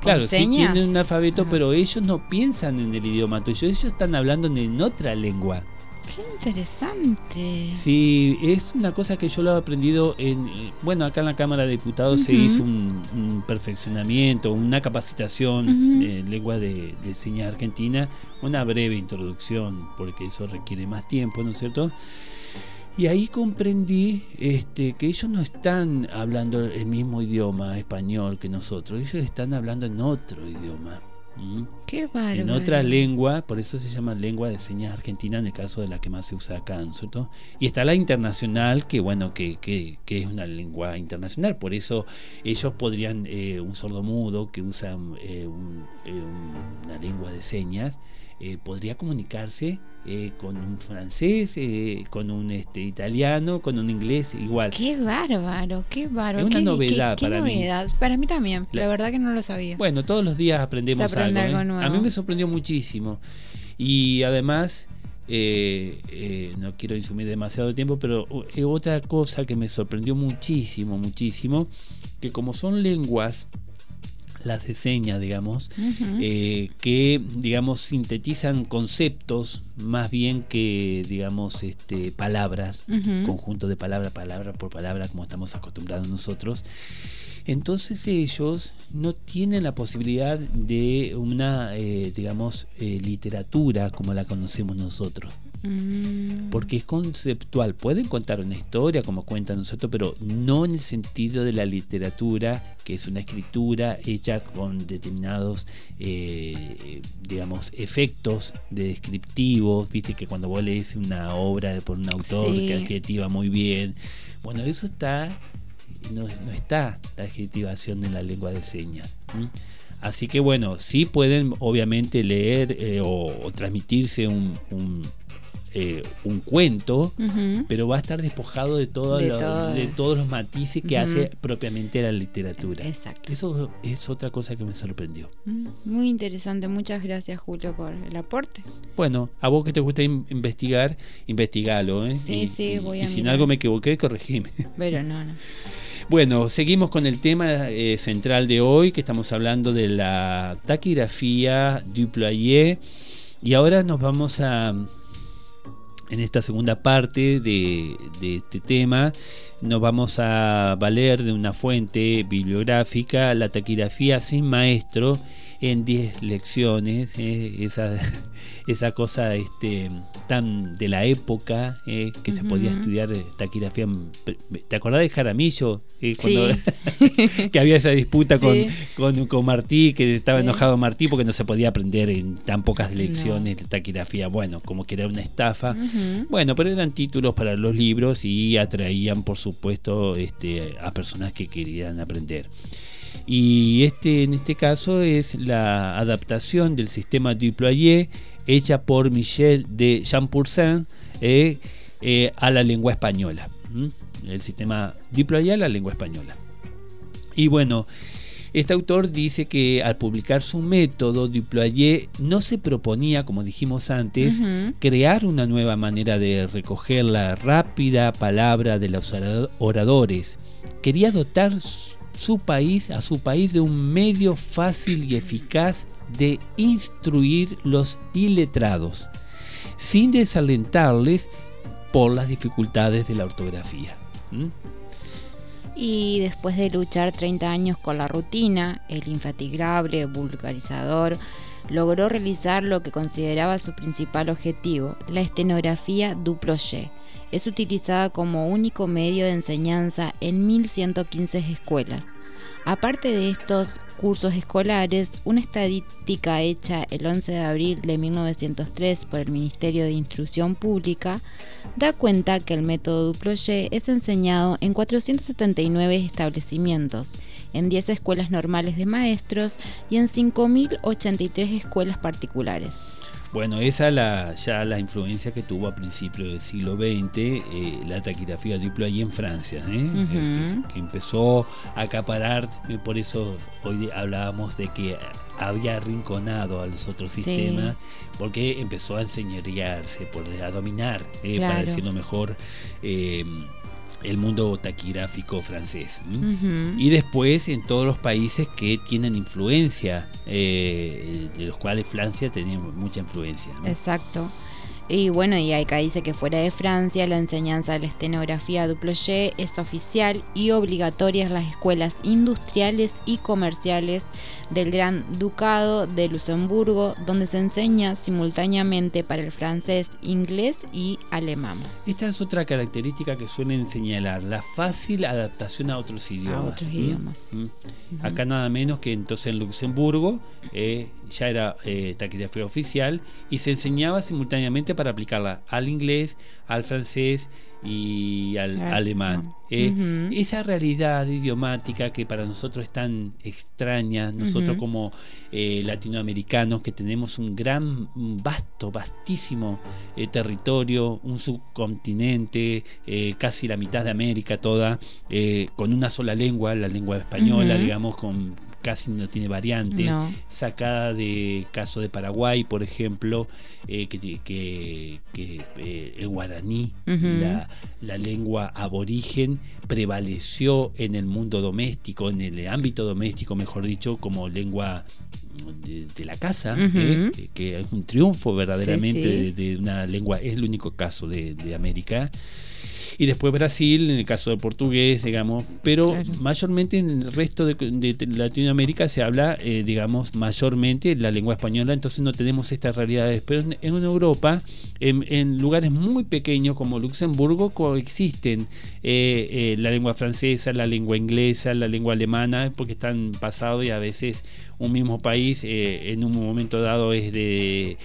Claro, sí tienen un alfabeto, Ajá. pero ellos no piensan en el idioma tuyo, ellos están hablando en otra lengua. Qué interesante. Sí, es una cosa que yo lo he aprendido en, eh, bueno, acá en la Cámara de Diputados se hizo un, un perfeccionamiento, una capacitación Ujú. en lengua de, de señas argentina, una breve introducción, porque eso requiere más tiempo, ¿no es cierto? Y ahí comprendí este, que ellos no están hablando el mismo idioma español que nosotros, ellos están hablando en otro idioma. Qué bárbaro. en otra lengua, por eso se llama lengua de señas argentina en el caso de la que más se usa acá, ¿no es cierto? Y está la internacional, que bueno, que, que, que es una lengua internacional, por eso ellos podrían, eh, un sordomudo que usa eh, un- eh, un- una lengua de señas, eh, podría comunicarse eh, con un francés, eh, con un este, italiano, con un inglés, igual. Qué bárbaro, qué bárbaro. Es una qué, novedad qué- qué para mí. novedad. Para mí también. La, La- verdad que no lo sabía. Bueno, todos los días aprendemos algo. ¿eh? algo nuevo. A mí me sorprendió muchísimo. Y además, eh, eh, no quiero insumir demasiado tiempo, pero eh, otra cosa que me sorprendió muchísimo, muchísimo, que como son lenguas, las de señas, digamos, eh, que digamos sintetizan conceptos más bien que digamos este palabras conjunto de palabra palabra por palabra como estamos acostumbrados nosotros. Entonces ellos no tienen la posibilidad de una eh, digamos eh, literatura como la conocemos nosotros Mm. porque es conceptual. Pueden contar una historia como cuentan nosotros, pero no en el sentido de la literatura, que es una escritura hecha con determinados, eh, digamos, efectos de descriptivos. Viste que cuando vos lees una obra por un autor Sí. que adjetiva muy bien, bueno, eso está, no, no está la adjetivación en la lengua de señas. Así que bueno, sí pueden obviamente leer eh, o, o transmitirse un, un, eh, un cuento, pero va a estar despojado de, todo De lo- todo. de todos los matices que hace propiamente la literatura. Exacto. Eso es otra cosa que me sorprendió. Mm, Muy interesante. Muchas gracias, Julio, por el aporte. Bueno, a vos que te gusta in- investigar, investigalo. ¿eh? Sí, Y- sí, y- voy y a si en algo me equivoqué, corregime. Pero no, no. Bueno, seguimos con el tema eh, central de hoy, que estamos hablando de la taquigrafía Duployer, Y ahora nos vamos a, en esta segunda parte de, este tema, nos vamos a valer de una fuente bibliográfica, la taquigrafía sin maestro en 10 lecciones, eh, esa, esa cosa este, tan de la época eh, que se podía estudiar eh, taquigrafía. ¿Te acordás de Jaramillo? Cuando, que había esa disputa con, con, Martí, que estaba enojado Martí porque no se podía aprender en tan pocas lecciones de taquigrafía. Bueno, como que era una estafa. Bueno, pero eran títulos para los libros y atraían, por supuesto, este, a personas que querían aprender. Y este, en este caso es la adaptación del sistema Duployer hecha por Michel de Champoursin eh, eh, a la lengua española. El sistema Duployer a la lengua española. Y bueno, este autor dice que al publicar su método, Duployer no se proponía, como dijimos antes, crear una nueva manera de recoger la rápida palabra de los oradores. Quería dotar su país, a su país de un medio fácil y eficaz de instruir los iletrados, sin desalentarles por las dificultades de la ortografía. Y después de luchar 30 años con la rutina, el infatigable vulgarizador logró realizar lo que consideraba su principal objetivo, la estenografía duploché es utilizada como único medio de enseñanza en 1115 escuelas. Aparte de estos cursos escolares, una estadística hecha el 11 de abril de 1903 por el Ministerio de Instrucción Pública da cuenta que el método Duployé es enseñado en 479 establecimientos, en 10 escuelas normales de maestros y en 5.083 escuelas particulares. Bueno, esa la, ya la influencia que tuvo a principios del siglo XX eh, la taquigrafía duplo allí en Francia, ¿eh? Eh, que, empezó a acaparar, por eso hoy hablábamos de que había arrinconado a los otros sistemas, porque empezó a enseñorearse, a dominar, para decirlo mejor el mundo taquigráfico francés. Y después en todos los países que tienen influencia, eh, de los cuales Francia tenía mucha influencia. Exacto. Y bueno, y acá dice que fuera de Francia la enseñanza de la estenografía Duployé es oficial y obligatoria en las escuelas industriales y comerciales del Gran Ducado de Luxemburgo, donde se enseña simultáneamente para el francés, inglés y alemán. Esta es otra característica que suelen señalar, la fácil adaptación a otros idiomas. A otros idiomas. ¿Mm? Acá nada menos que entonces en Luxemburgo eh, ya era eh, taquigrafía oficial y se enseñaba simultáneamente para aplicarla al inglés, al francés y al alemán. Eh, esa realidad idiomática que para nosotros es tan extraña, nosotros como eh, latinoamericanos que tenemos un gran, vasto, vastísimo eh, territorio, un subcontinente, casi la mitad de América toda, con una sola lengua, la lengua española, digamos, con casi no tiene variante, sacada de caso de Paraguay, por ejemplo, eh, que, eh, el guaraní, la, lengua aborigen, prevaleció en el mundo doméstico, en el ámbito doméstico, mejor dicho, como lengua de, la casa, eh, que es un triunfo verdaderamente De, una lengua, es el único caso de, de América y después Brasil, en el caso del portugués, digamos, pero mayormente en el resto de, Latinoamérica se habla, eh, digamos, mayormente la lengua española, entonces no tenemos estas realidades, pero en, Europa, en, lugares muy pequeños como Luxemburgo, coexisten eh, eh, la lengua francesa, la lengua inglesa, la lengua alemana, porque están pasados y a veces un mismo país en un momento dado es de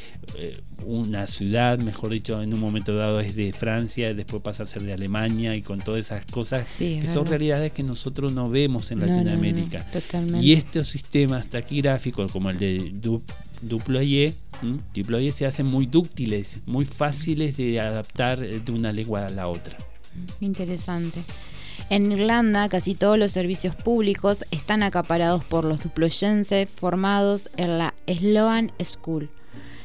una ciudad, mejor dicho, en un momento dado es de Francia, después pasa a ser de Alemania y con todas esas cosas que son realidades que nosotros no vemos en Latinoamérica. y estos sistemas taquigráficos como el de Duployer, Duployer se hacen muy dúctiles, muy fáciles de adaptar de una lengua a la otra. Interesante. En Irlanda, casi todos los servicios públicos están acaparados por los duployenses formados en la Sloan School.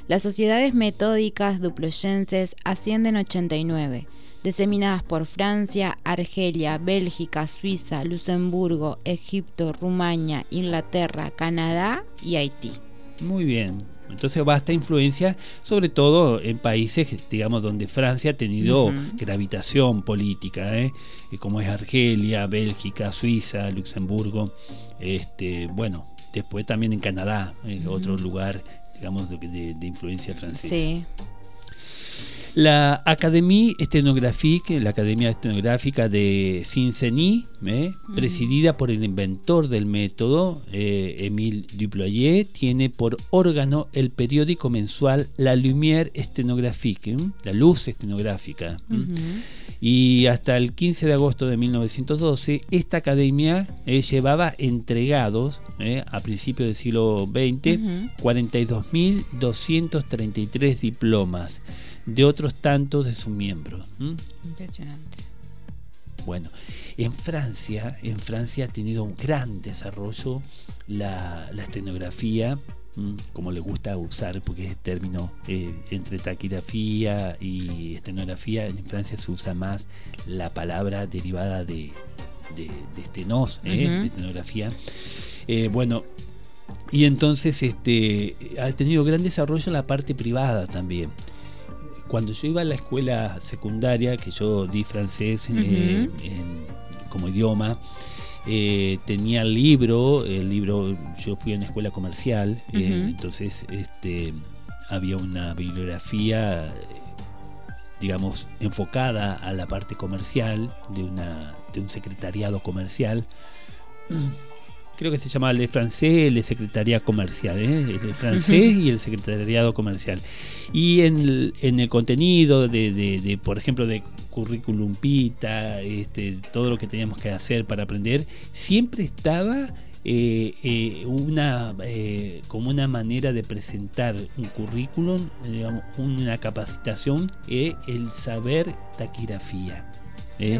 Las sociedades metódicas duployenses ascienden 89, diseminadas por Francia, Argelia, Bélgica, Suiza, Luxemburgo, Egipto, Rumania, Inglaterra, Canadá y Haití. Muy bien. Entonces va esta influencia, sobre todo en países, digamos, donde Francia ha tenido gravitación política, ¿eh? Eh, como es Argelia, Bélgica, Suiza, Luxemburgo, este, bueno, después también en Canadá, eh, otro lugar, digamos, de, de- de influencia francesa. Sí. La Académie Stenographique, la Academia Estenográfica de Cincinnati, ¿eh? presidida por el inventor del método, eh, Émile Duployer, tiene por órgano el periódico mensual La Lumière Stenographique, ¿m? la luz estenográfica. ¿m? Ujú. Y hasta el 15 de agosto de 1912, esta academia eh, llevaba entregados, eh, a principios del siglo XX, Ujú. 42.233 diplomas de otros tantos de sus miembros. Impresionante. Bueno, en Francia, en Francia ha tenido un gran desarrollo la, la estenografía, ¿m? como le gusta usar, porque es el término eh, entre taquigrafía y estenografía, en Francia se usa más la palabra derivada de, de, de estenos, ¿eh? De estenografía. Eh, bueno, y entonces este, ha tenido gran desarrollo en la parte privada también. Cuando yo iba a la escuela secundaria, que yo di francés eh, en- como idioma, eh, tenía el libro, el libro, yo fui a una escuela comercial, eh, entonces este, había una bibliografía, digamos, enfocada a la parte comercial de, una, de un secretariado comercial. Creo que se llama Le Francés, Le Secretariado Comercial, ¿eh? el francés y el secretariado comercial. Y en el, en el contenido de, de- de, por ejemplo, de currículum pita, este, todo lo que teníamos que hacer para aprender, siempre estaba eh, eh, una eh, como una manera de presentar un currículum, digamos, una capacitación, el saber taquigrafía. Qué.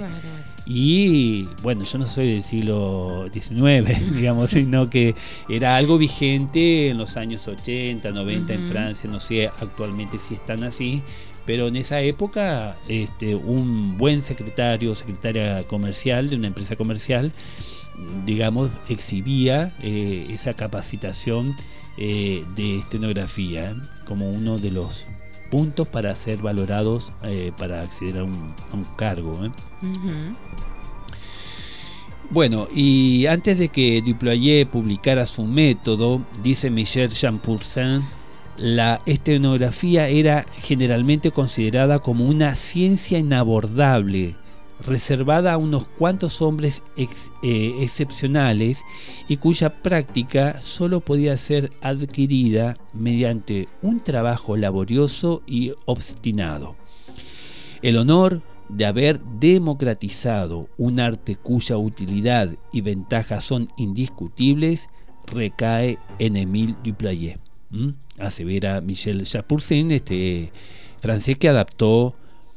Y bueno, yo no soy del siglo XIX, digamos, sino que era algo vigente en los años 80, 90 en. Francia, no sé actualmente si están así, pero en esa época este, un buen secretario, secretaria comercial de una empresa comercial, digamos, exhibía eh, esa capacitación eh, de estenografía como uno de los puntos para ser valorados eh, para acceder a un, a un cargo. ¿eh? Bueno, y antes de que Duployer publicara su método, dice Michel Champoursin, la estenografía era generalmente considerada como una ciencia inabordable, reservada a unos cuantos hombres eh, excepcionales y cuya práctica solo podía ser adquirida mediante un trabajo laborioso y obstinado. El honor de haber democratizado un arte cuya utilidad y ventajas son indiscutibles recae en Émile Duployer. ¿m? Asevera Michel Chapoursin, este francés que adaptó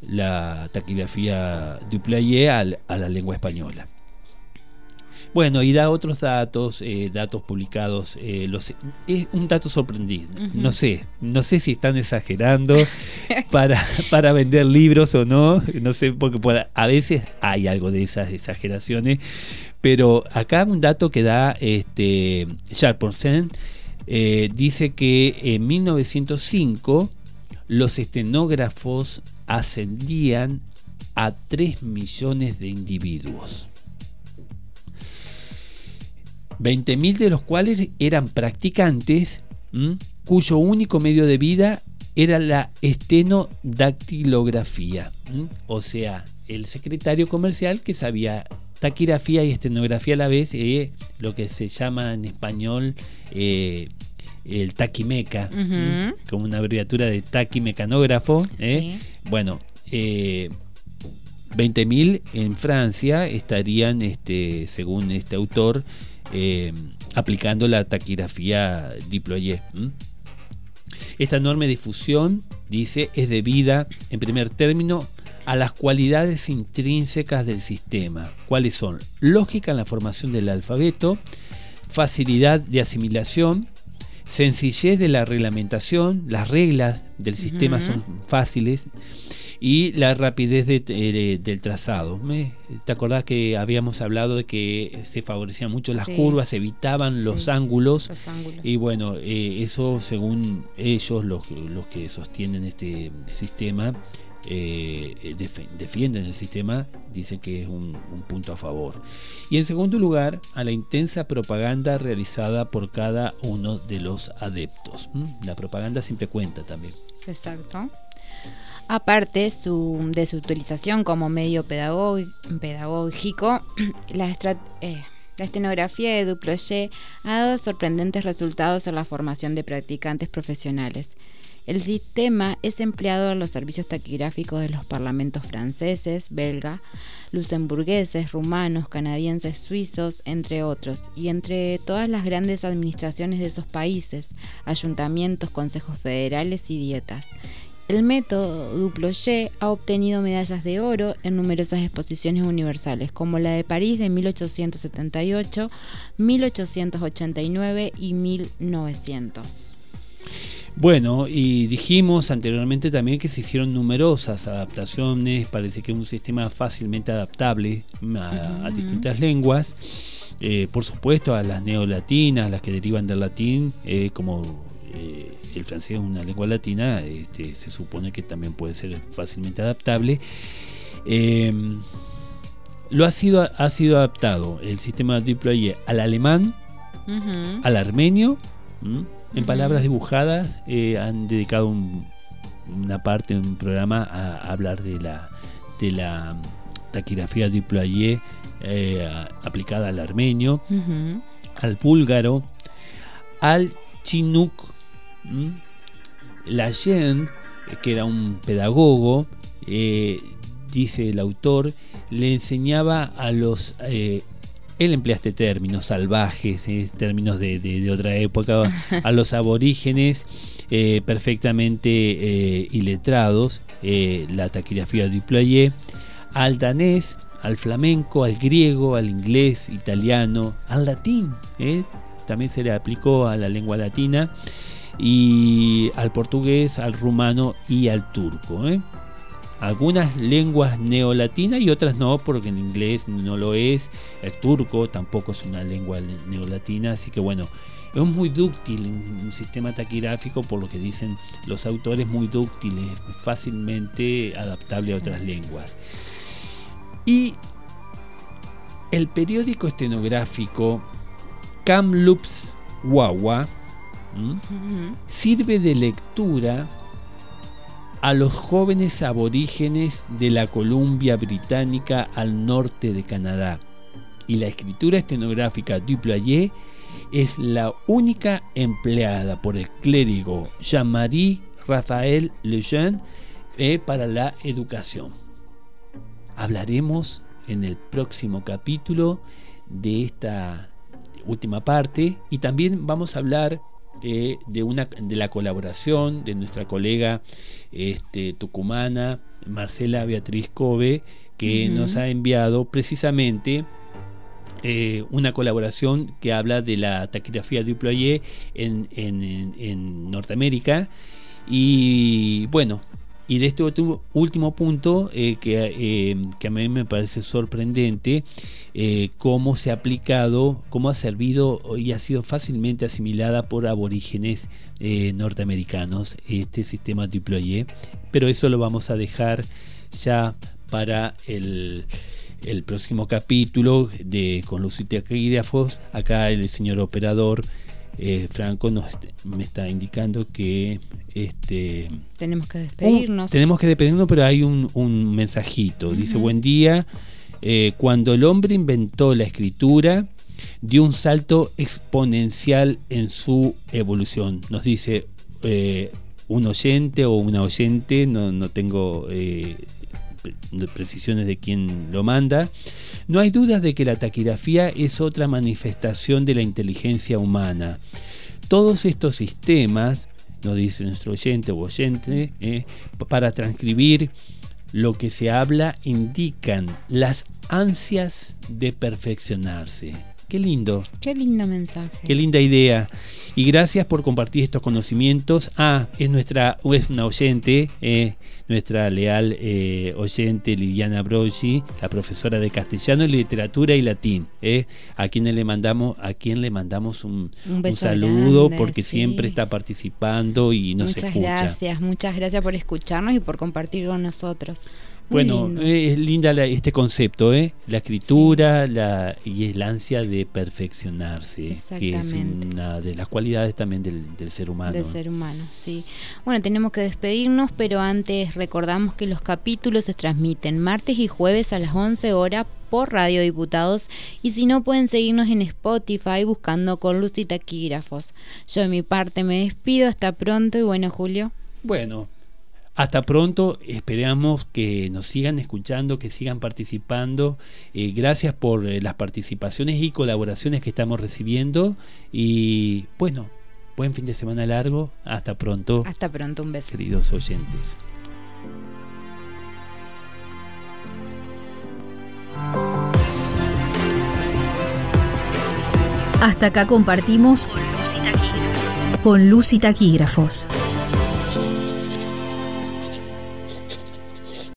la taquigrafía Duployer al- a la lengua española. Bueno, y da otros datos, eh, datos publicados. eh, los, es un dato sorprendente. Ujú. No sé, no sé si están exagerando para, para vender libros o no. No sé, porque por- a veces hay algo de esas exageraciones. Pero acá un dato que da este, Charles Pourcin, eh, dice que en 1905 los estenógrafos ascendían a 3 millones de individuos. 20.000 de los cuales eran practicantes, cuyo único medio de vida era la estenodactilografía, o sea, el secretario comercial que sabía taquigrafía y estenografía a la vez, eh, lo que se llama en español eh, el taquimeca. ¿m? como una abreviatura de taquimecanógrafo. ¿eh? Sí. Bueno, eh, 20.000 en Francia estarían, este, según este autor, eh, aplicando la taquigrafía Diployer. ¿m? Esta enorme difusión, dice, es debida, en primer término, a las cualidades intrínsecas del sistema. ¿Cuáles son? Lógica en la formación del alfabeto, facilidad de asimilación, sencillez de la reglamentación, las reglas del sistema son fáciles, y la rapidez de- de- del trazado. ¿Me- ¿Te acordás que habíamos hablado de que se favorecían mucho las Sí. curvas, se evitaban los Sí. ángulos? Los ángulos. Y bueno, eh, eso según ellos, los, los que sostienen este sistema, eh, def- defienden el sistema, dicen que es un, un punto a favor. Y en segundo lugar, a la intensa propaganda realizada por cada uno de los adeptos. ¿m? La propaganda siempre cuenta también. Exacto. Aparte su- de su utilización como medio pedagógi- pedagógico, la, eh, la estenografía de Duployé ha dado sorprendentes resultados en la formación de practicantes profesionales. El sistema es empleado en los servicios taquigráficos de los parlamentos franceses, belga, luxemburgueses, rumanos, canadienses, suizos, entre otros, y entre todas las grandes administraciones de esos países, ayuntamientos, consejos federales y dietas. El método Duployé ha obtenido medallas de oro en numerosas exposiciones universales, como la de París de 1878, 1889 y 1900. Bueno, y dijimos anteriormente también que se hicieron numerosas adaptaciones, parece que es un sistema fácilmente adaptable a, a distintas lenguas, eh, por supuesto a las neolatinas, las que derivan del latín, eh, como eh, el francés es una lengua latina, este, se supone que también puede ser fácilmente adaptable. Eh, lo ha sido, ha sido adaptado el sistema de deployé al alemán, al armenio. ¿m? En palabras dibujadas eh, han dedicado un- una parte de un programa a, hablar de la, de la taquigrafía deployé eh, aplicada al armenio, al búlgaro, al chinook. ¿m? Lajen, eh, que era un pedagogo, eh, dice el autor, le enseñaba a los... eh, él emplea este término, salvajes, eh, términos de, de- de otra época, a los aborígenes eh, perfectamente eh, iletrados, la taquigrafía deployé, al danés, al flamenco, al griego, al inglés, italiano, al latín, también se le aplicó a la lengua latina, y al portugués, al rumano y al turco. Algunas lenguas neolatinas y otras no, porque en inglés no lo es, el turco tampoco es una lengua ne- neolatina, así que bueno, es muy dúctil un sistema taquigráfico, por lo que dicen los autores, muy dúctil, es fácilmente adaptable a otras lenguas. Y el periódico estenográfico Kamloops Wawa sirve de lectura a los jóvenes aborígenes de la Columbia Británica al norte de Canadá. Y la escritura estenográfica Duployé es la única empleada por el clérigo Jean-Marie Raphaël Lejeune eh, para la educación. Hablaremos en el próximo capítulo de esta última parte y también vamos a hablar eh, de, una, de la colaboración de nuestra colega este, tucumana Marcela Beatriz Cove que nos ha enviado precisamente eh, una colaboración que habla de la taquigrafía deployé en, en, en- en Norteamérica. Y bueno y de este último punto eh, que, eh, que a mí me parece sorprendente eh, cómo se ha aplicado, cómo ha servido y ha sido fácilmente asimilada por aborígenes norteamericanos este sistema deployé pero eso lo vamos a dejar ya para el, próximo capítulo de con los taquígrafos. Acá el señor operador eh, Franco nos, me está indicando que este Tenemos que despedirnos. Tenemos que despedirnos, pero hay un, un mensajito. Dice, buen día. eh, cuando el hombre inventó la escritura, dio un salto exponencial en su evolución. Nos dice eh, un oyente o una oyente, no, no tengo eh, pre- precisiones de quién lo manda. No hay duda de que la taquigrafía es otra manifestación de la inteligencia humana. Todos estos sistemas, nos dice nuestro oyente o oyente, eh, para transcribir lo que se habla indican las ansias de perfeccionarse. Qué lindo, Qué lindo mensaje. qué linda idea. Y gracias por compartir estos conocimientos. Ah, es nuestra, es una oyente, eh, nuestra leal eh, oyente Liliana Brogi, la profesora de castellano, literatura y latín, ¿eh? a quien le mandamos, a quien le mandamos un, saludo porque siempre está participando y nos muchas escucha. Muchas gracias, muchas gracias por escucharnos y por compartir con nosotros bueno, es linda este concepto, ¿eh? La escritura la, y el ansia de perfeccionarse, que es una de las cualidades también del, ser humano. Del ser humano, sí. Bueno, tenemos que despedirnos, pero antes recordamos que los capítulos se transmiten martes y jueves a las 11 horas por Radio Diputados y si no pueden seguirnos en Spotify buscando con luz y taquígrafos. Yo de mi parte me despido, hasta pronto y bueno Julio. Bueno, hasta pronto, esperamos que nos sigan escuchando, que sigan participando. Eh, gracias por eh, las participaciones y colaboraciones que estamos recibiendo. Y bueno, buen fin de semana largo. Hasta pronto. Hasta pronto, un beso. Queridos oyentes. Hasta acá compartimos con luz y taquígrafos.